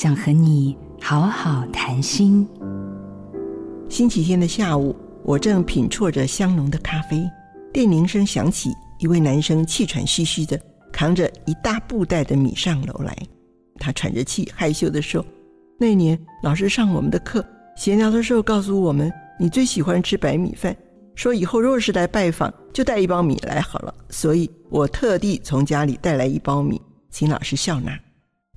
想和你好好谈心。星期天的下午，我正品啜着香浓的咖啡，电铃声响起，一位男生气喘吁吁的扛着一大布袋的米上楼来。他喘着气，害羞的说：“那年老师上我们的课，闲聊的时候告诉我们，你最喜欢吃白米饭。说以后若是来拜访，就带一包米来好了。所以我特地从家里带来一包米，请老师笑纳。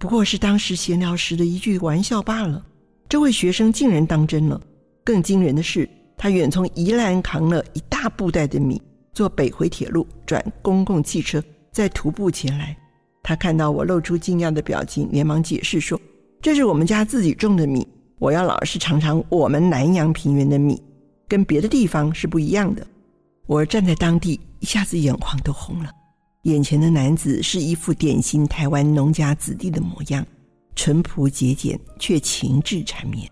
不过是当时闲聊时的一句玩笑罢了。这位学生竟然当真了。更惊人的是，他远从宜兰扛了一大布袋的米，坐北回铁路，转公共汽车，再徒步前来。”他看到我露出惊讶的表情，连忙解释说：“这是我们家自己种的米，我要老师尝尝我们南阳平原的米，跟别的地方是不一样的。”我站在当地，一下子眼眶都红了。眼前的男子是一副典型台湾农家子弟的模样，淳朴节俭却情志缠绵。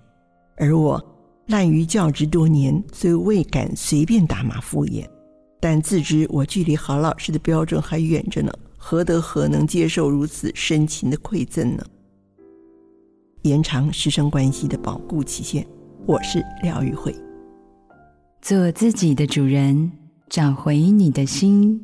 而我滥于教职多年，虽未敢随便打马敷衍，但自知我距离好老师的标准还远着呢。何德何能接受如此深情的馈赠呢？延长师生关系的保固期限。我是廖玉慧，做自己的主人，找回你的心。